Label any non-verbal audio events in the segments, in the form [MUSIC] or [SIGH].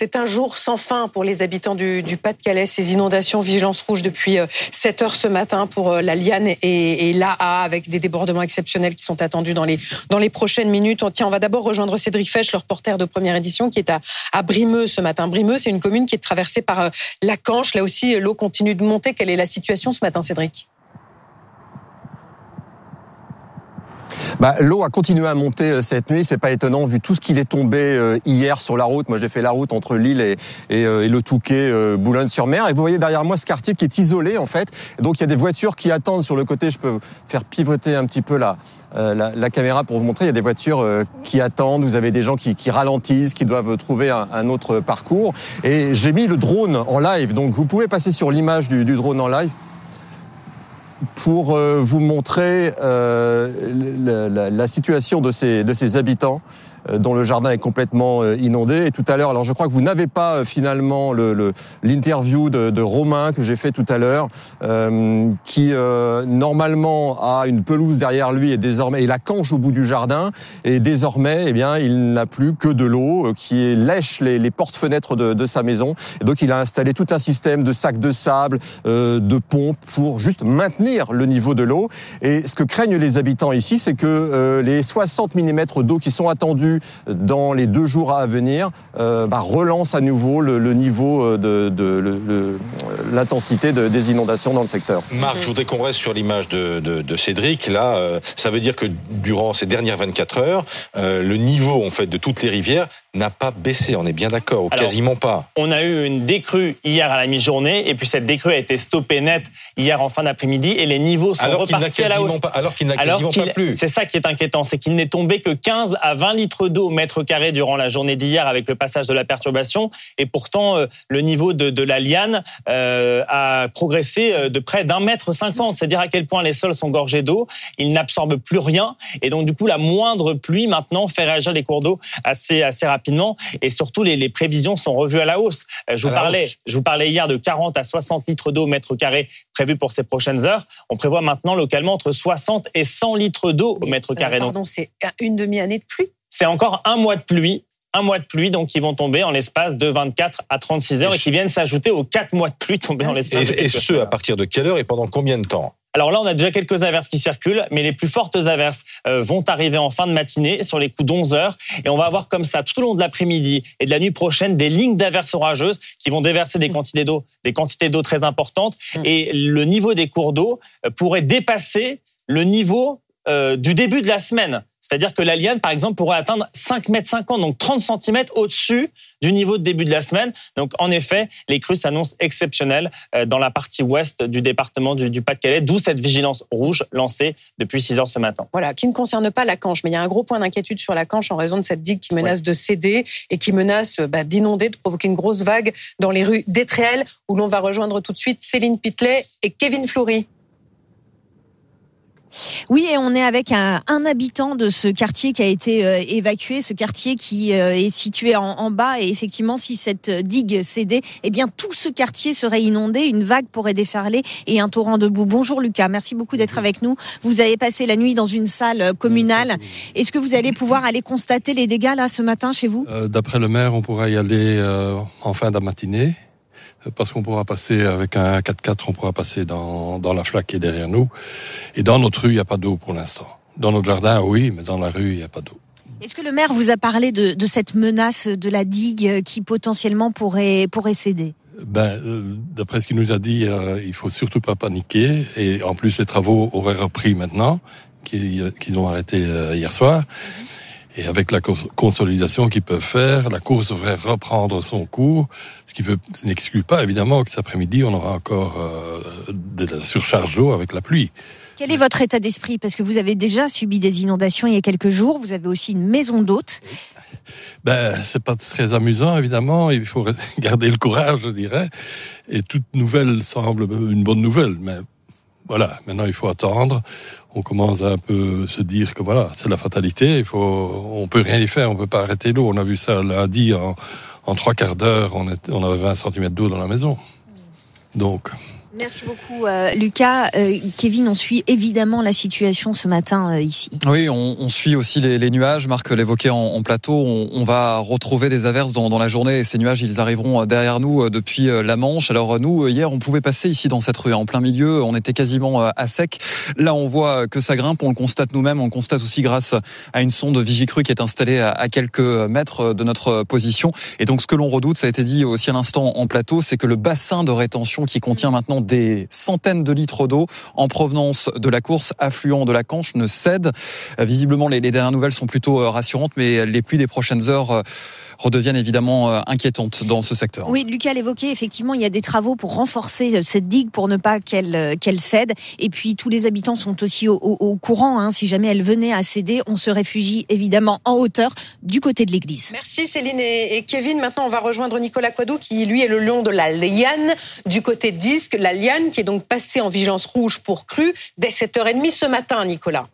C'est un jour sans fin pour les habitants du, Pas-de-Calais. Ces inondations, vigilance rouge depuis 7 euh, heures ce matin pour euh, la Liane et, l'AA avec des débordements exceptionnels qui sont attendus dans les, dans les prochaines minutes. On, tiens, on va d'abord rejoindre Cédric Fesch, le reporter de première édition, qui est à, à Brimeux ce matin. Brimeux, c'est une commune qui est traversée par euh, la Canche. Là aussi, l'eau continue de monter. Quelle est la situation ce matin, Cédric? Bah, l'eau a continué à monter euh, cette nuit, c'est pas étonnant vu tout ce qu'il est tombé euh, hier sur la route. Moi, j'ai fait la route entre Lille et, et, euh, le Touquet, Boulogne-sur-Mer. Et vous voyez derrière moi ce quartier qui est isolé en fait. donc il y a des voitures qui attendent sur le côté. Je peux faire pivoter un petit peu la, la, caméra pour vous montrer. Il y a des voitures qui attendent. Vous avez des gens qui, ralentissent, qui doivent trouver un, autre parcours. Et j'ai mis le drone en live. Donc vous pouvez passer sur l'image du drone en live pour euh, vous montrer euh, la, situation de ces, de ces habitants dont le jardin est complètement euh, inondé. Et tout à l'heure, alors je crois que vous n'avez pas euh, finalement l'interview le, de, de, Romain que j'ai fait tout à l'heure, euh, qui euh, normalement a une pelouse derrière lui et désormais et la canche au bout du jardin. Et désormais, eh bien, il n'a plus que de l'eau qui lèche les, les portes-fenêtres de, de, sa maison. Et donc, il a installé tout un système de sacs de sable, euh, de pompes pour juste maintenir le niveau de l'eau. Et ce que craignent les habitants ici, c'est que les 60 mm d'eau qui sont attendus dans les deux jours à venir euh, bah, relance à nouveau le, niveau euh, de, l'intensité des inondations dans le secteur. Marc, je voudrais qu'on reste sur l'image de, Cédric. Là, euh, ça veut dire que durant ces dernières 24 heures, le niveau en fait de toutes les rivières n'a pas baissé, on est bien d'accord, ou quasiment pas. On a eu une décrue hier à la mi-journée, et puis cette décrue a été stoppée net hier en fin d'après-midi, et les niveaux sont repartis à la hausse. alors qu'il n'a quasiment pas plu. C'est ça qui est inquiétant, c'est qu'il n'est tombé que 15 à 20 litres d'eau au mètre carré durant la journée d'hier avec le passage de la perturbation, et pourtant euh, le niveau de, la liane euh, a progressé euh, de près d'un mètre cinquante. C'est dire à quel point les sols sont gorgés d'eau, ils n'absorbent plus rien, et donc du coup la moindre pluie maintenant fait réagir les cours d'eau assez assez rapidement rapidement et surtout les, les prévisions sont revues à la hausse. Euh, je vous parlais, je vous parlais hier de 40 à 60 litres d'eau au mètre carré prévus pour ces prochaines heures. On prévoit maintenant localement entre 60 et 100 litres d'eau au mètre carré. Euh, pardon, c'est une demi-année de pluie. C'est encore un mois de pluie un mois de pluie donc qui vont tomber en l'espace de 24 à 36 heures et, qui viennent s'ajouter aux quatre mois de pluie tombés en l'espace. Et, et ce à partir de quelle heure et pendant combien de temps? Alors là, on a déjà quelques averses qui circulent, mais les plus fortes averses euh, vont arriver en fin de matinée sur les coups d'11 heures. Et on va avoir comme ça, tout au long de l'après-midi et de la nuit prochaine, des lignes d'averses orageuses qui vont déverser des quantités d'eau, des quantités d'eau très importantes. Mm. Et le niveau des cours d'eau euh, pourrait dépasser le niveau euh, du début de la semaine. C'est-à-dire que la liane, par exemple, pourrait atteindre 5 mètres 50, donc 30 cm au-dessus du niveau de début de la semaine. Donc, en effet, les crues s'annoncent exceptionnelles euh, dans la partie ouest du département du, Pas-de-Calais, d'où cette vigilance rouge lancée depuis 6 heures ce matin. Voilà, qui ne concerne pas la Canche, mais il y a un gros point d'inquiétude sur la Canche en raison de cette digue qui menace de céder et qui menace bah, d'inonder, de provoquer une grosse vague dans les rues d'Étréel, où l'on va rejoindre tout de suite Céline Pitlet et Kevin Fleury. Oui, et on est avec un, habitant de ce quartier qui a été euh, évacué, ce quartier qui euh, est situé en, bas. Et effectivement, si cette digue cédait, eh bien tout ce quartier serait inondé, une vague pourrait déferler et un torrent de boue. Bonjour Lucas, merci beaucoup d'être avec nous. Vous avez passé la nuit dans une salle communale. Est-ce que vous allez pouvoir aller constater les dégâts là ce matin chez vous? Euh, D'après le maire, on pourra y aller en fin de matinée parce qu'on pourra passer avec un 4x4, on pourra passer dans, dans la flaque qui est derrière nous. Et dans notre rue, il n'y a pas d'eau pour l'instant. Dans notre jardin, oui, mais dans la rue, il n'y a pas d'eau. Est-ce que le maire vous a parlé de, de, cette menace de la digue qui potentiellement pourrait, pourrait céder? Ben, euh, d'après ce qu'il nous a dit, euh, il faut surtout pas paniquer. Et en plus, les travaux auraient repris maintenant, qu'ils ont arrêté euh, hier soir. Et avec la consolidation qu'ils peuvent faire, la course devrait reprendre son cours, ce qui n'exclut pas évidemment que cet après-midi, on aura encore euh, de la surcharge d'eau avec la pluie. Quel est votre état d'esprit? Parce que vous avez déjà subi des inondations il y a quelques jours, vous avez aussi une maison d'hôte. Ben, c'est pas très amusant, évidemment. Il faut [LAUGHS] garder le courage, je dirais. Et toute nouvelle semble une bonne nouvelle. Mais voilà, maintenant il faut attendre on commence à un peu se dire que voilà, c'est la fatalité. Il faut, on peut rien y faire, on peut pas arrêter l'eau. On a vu ça lundi en, trois quarts d'heure, on, on avait 20 cm d'eau dans la maison. Donc. Merci beaucoup, euh, Lucas. Euh, Kevin, on suit évidemment la situation ce matin euh, ici. Oui, on, on, suit aussi les, les nuages. Marc l'évoquait en, en, plateau. On, on, va retrouver des averses dans, dans, la journée et ces nuages, ils arriveront derrière nous depuis la Manche. Alors nous, hier, on pouvait passer ici dans cette rue, en plein milieu. On était quasiment à sec. Là, on voit que ça grimpe. On le constate nous-mêmes. On le constate aussi grâce à une sonde Vigicru qui est installée à, à quelques mètres de notre position. Et donc, ce que l'on redoute, ça a été dit aussi à l'instant en plateau, c'est que le bassin de rétention qui contient maintenant des centaines de litres d'eau en provenance de la course affluent de la Canche ne cède. Visiblement, les, dernières nouvelles sont plutôt euh, rassurantes, mais les pluies des prochaines heures euh, redeviennent évidemment euh, inquiétantes dans ce secteur. Oui, Lucas l'évoquait, effectivement, il y a des travaux pour renforcer euh, cette digue pour ne pas qu'elle euh, qu'elle cède. Et puis tous les habitants sont aussi au, au, au courant. Hein. Si jamais elle venait à céder, on se réfugie évidemment en hauteur du côté de l'église. Merci Céline et, Kevin. Maintenant, on va rejoindre Nicolas Quadou qui, lui, est le lion de la liane du côté Disque. La liane qui est donc passée en vigilance rouge pour crue dès 7h30 ce matin, Nicolas.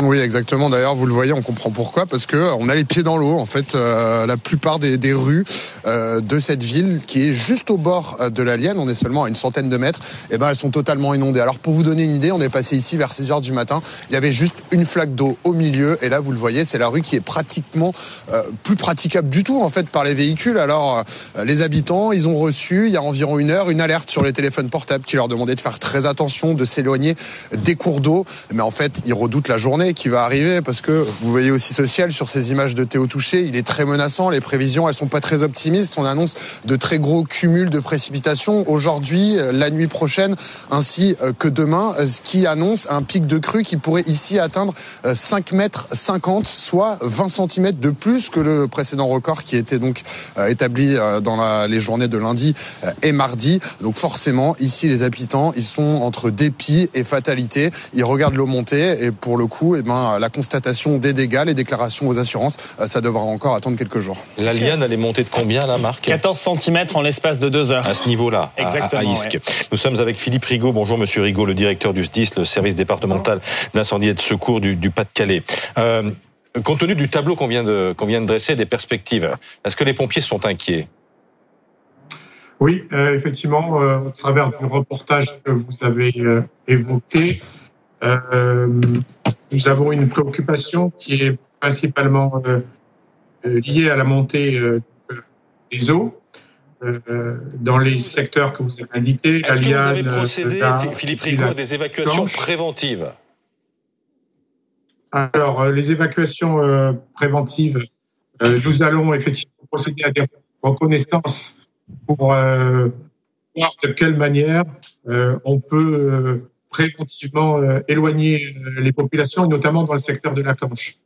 Oui, exactement. D'ailleurs, vous le voyez, on comprend pourquoi, parce que euh, on a les pieds dans l'eau. En fait, euh, la plupart des, des rues euh, de cette ville, qui est juste au bord euh, de la Lienne, on est seulement à une centaine de mètres, et eh ben elles sont totalement inondées. Alors, pour vous donner une idée, on est passé ici vers 6 heures du matin. Il y avait juste une flaque d'eau au milieu, et là, vous le voyez, c'est la rue qui est pratiquement euh, plus praticable du tout en fait par les véhicules. Alors, les habitants, ils ont reçu il y a environ une heure une alerte sur les téléphones portables qui leur demandait de faire très attention, de s'éloigner des cours d'eau. Mais en fait, ils redoutent la journée qui va arriver parce que vous voyez aussi social sur ces images de Théo Touché, il est très menaçant. Les prévisions, elles sont pas très optimistes. On annonce de très gros cumuls de précipitations aujourd'hui, la nuit prochaine, ainsi que demain, ce qui annonce un pic de crue qui pourrait ici atteindre 5 mètres 50, soit 20 cm de plus que le précédent record qui était donc établi dans les journées de lundi et mardi. Donc forcément, ici, les habitants, ils sont entre dépit et fatalité. Ils regardent l'eau monter et pour le coup, eh ben, la constatation des dégâts, les déclarations aux assurances, ça devra encore attendre quelques jours. La liane, elle est montée de combien là, Marc 14 cm en l'espace de deux heures. À ce niveau-là, Exactement, à, à Isque. ouais. Nous sommes avec Philippe Rigaud. Bonjour Monsieur Rigaud, le directeur du SDIS, le service départemental d'incendie et de secours du, du Pas-de-Calais. Euh, compte tenu du tableau qu'on vient, de, qu'on vient de dresser, des perspectives, est-ce que les pompiers sont inquiets? Oui, euh, effectivement, euh, au travers du reportage que vous avez euh, évoqué, euh, nous avons une préoccupation qui est principalement euh, liée à la montée des eaux dans les secteurs que vous avez indiqués. Est-ce que vous avez procédé, Philippe Rigaud, à des évacuations préventives Alors, les évacuations préventives, nous allons effectivement procéder à des reconnaissances pour euh, voir de quelle manière euh, on peut euh, préventivement éloigner les populations, et notamment dans le secteur de la Canche.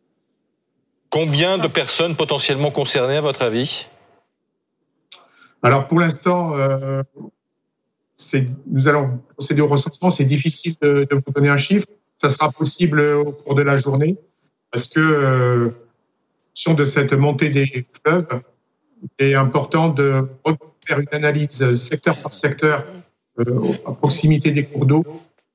Combien de personnes potentiellement concernées, à votre avis? Alors, pour l'instant, nous allons procéder au recensement. C'est difficile de, de, vous donner un chiffre. Ça sera possible au cours de la journée parce que, en fonction de cette montée des fleuves, il est important de faire une analyse secteur par secteur euh, à proximité des cours d'eau,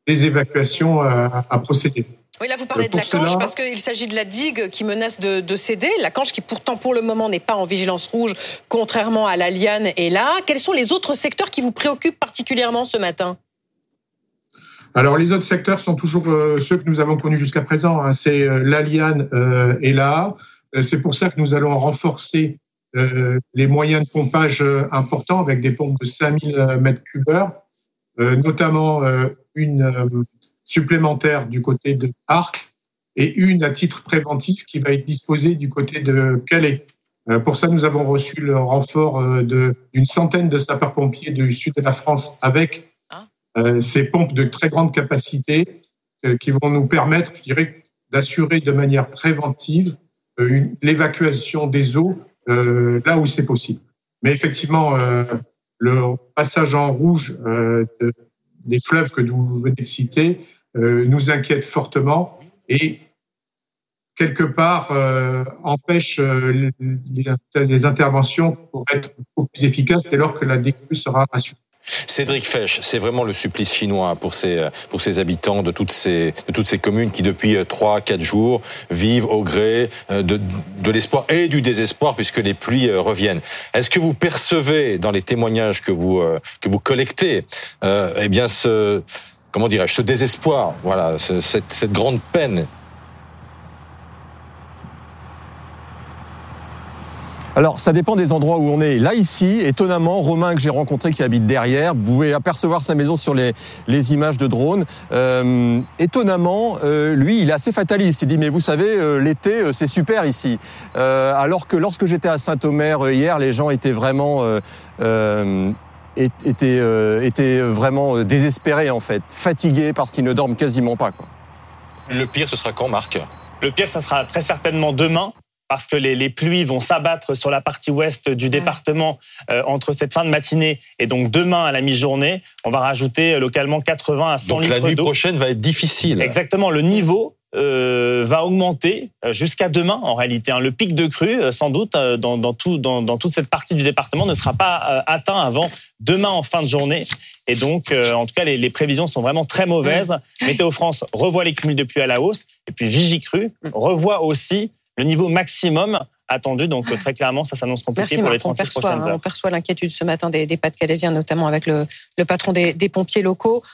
des évacuations à, à, procéder. Oui, là vous parlez de la Canche parce qu'il s'agit de la digue qui menace de, de, céder. La Canche qui pourtant pour le moment n'est pas en vigilance rouge, contrairement à la Liane et là. Quels sont les autres secteurs qui vous préoccupent particulièrement ce matin? Alors les autres secteurs sont toujours euh, ceux que nous avons connus jusqu'à présent. Hein. C'est euh, la Liane euh, et là. C'est pour ça que nous allons renforcer euh, les moyens de pompage importants avec des pompes de 5000 mètres cubeurs, euh, notamment euh, une supplémentaire du côté de Arc et une à titre préventif qui va être disposée du côté de Calais. pour ça, nous avons reçu le renfort d'une centaine de sapeurs-pompiers du sud de la France avec ces pompes de très grande capacité qui vont nous permettre, je dirais, d'assurer de manière préventive l'évacuation des eaux euh, là où c'est possible. Mais effectivement, euh, le passage en rouge euh, de, des fleuves que vous venez de citer nous inquiète fortement et quelque part euh, empêche euh, les, les, interventions pour être beaucoup plus efficaces dès lors que la décrue sera assurée. Cédric Fesch, c'est vraiment le supplice chinois pour ces, pour ces habitants de toutes ces, de toutes ces communes qui, depuis 3-4 jours, vivent au gré de, de l'espoir et du désespoir puisque les pluies reviennent. Est-ce que vous percevez dans les témoignages que vous, que vous collectez, eh bien, ce, comment dirais-je, ce désespoir, voilà, cette, cette grande peine Alors, ça dépend des endroits où on est. Là, ici, étonnamment, Romain, que j'ai rencontré, qui habite derrière, vous pouvez apercevoir sa maison sur les, les images de drone. Euh, étonnamment, euh, lui, il est assez fataliste. Il dit, mais vous savez, euh, l'été, euh, c'est super ici. Euh, alors que lorsque j'étais à Saint-Omer hier, les gens étaient vraiment... étaient, étaient vraiment désespérés, en fait. Fatigués parce qu'ils ne dorment quasiment pas. Quoi. Le pire, ce sera quand, Marc? Le pire, ça sera très certainement demain parce que les, les pluies vont s'abattre sur la partie ouest du département euh, entre cette fin de matinée et donc demain à la mi-journée. On va rajouter euh, localement 80 à 100 donc litres d'eau. la nuit prochaine va être difficile. Exactement, le niveau euh, va augmenter jusqu'à demain en réalité. Hein. Le pic de crue, sans doute, dans, dans, tout, dans, dans, toute cette partie du département ne sera pas atteint avant demain en fin de journée. Et donc, en tout cas, les, les, prévisions sont vraiment très mauvaises. Météo France revoit les cumuls de pluie à la hausse. Et puis Vigicru revoit aussi le niveau maximum attendu. Donc très clairement, ça s'annonce compliqué Merci, pour les Marc. 36 on perçoit, prochaines hein, heures. On perçoit l'inquiétude ce matin des, des Pas-de-Calaisiens, notamment avec le, le patron des, des pompiers locaux.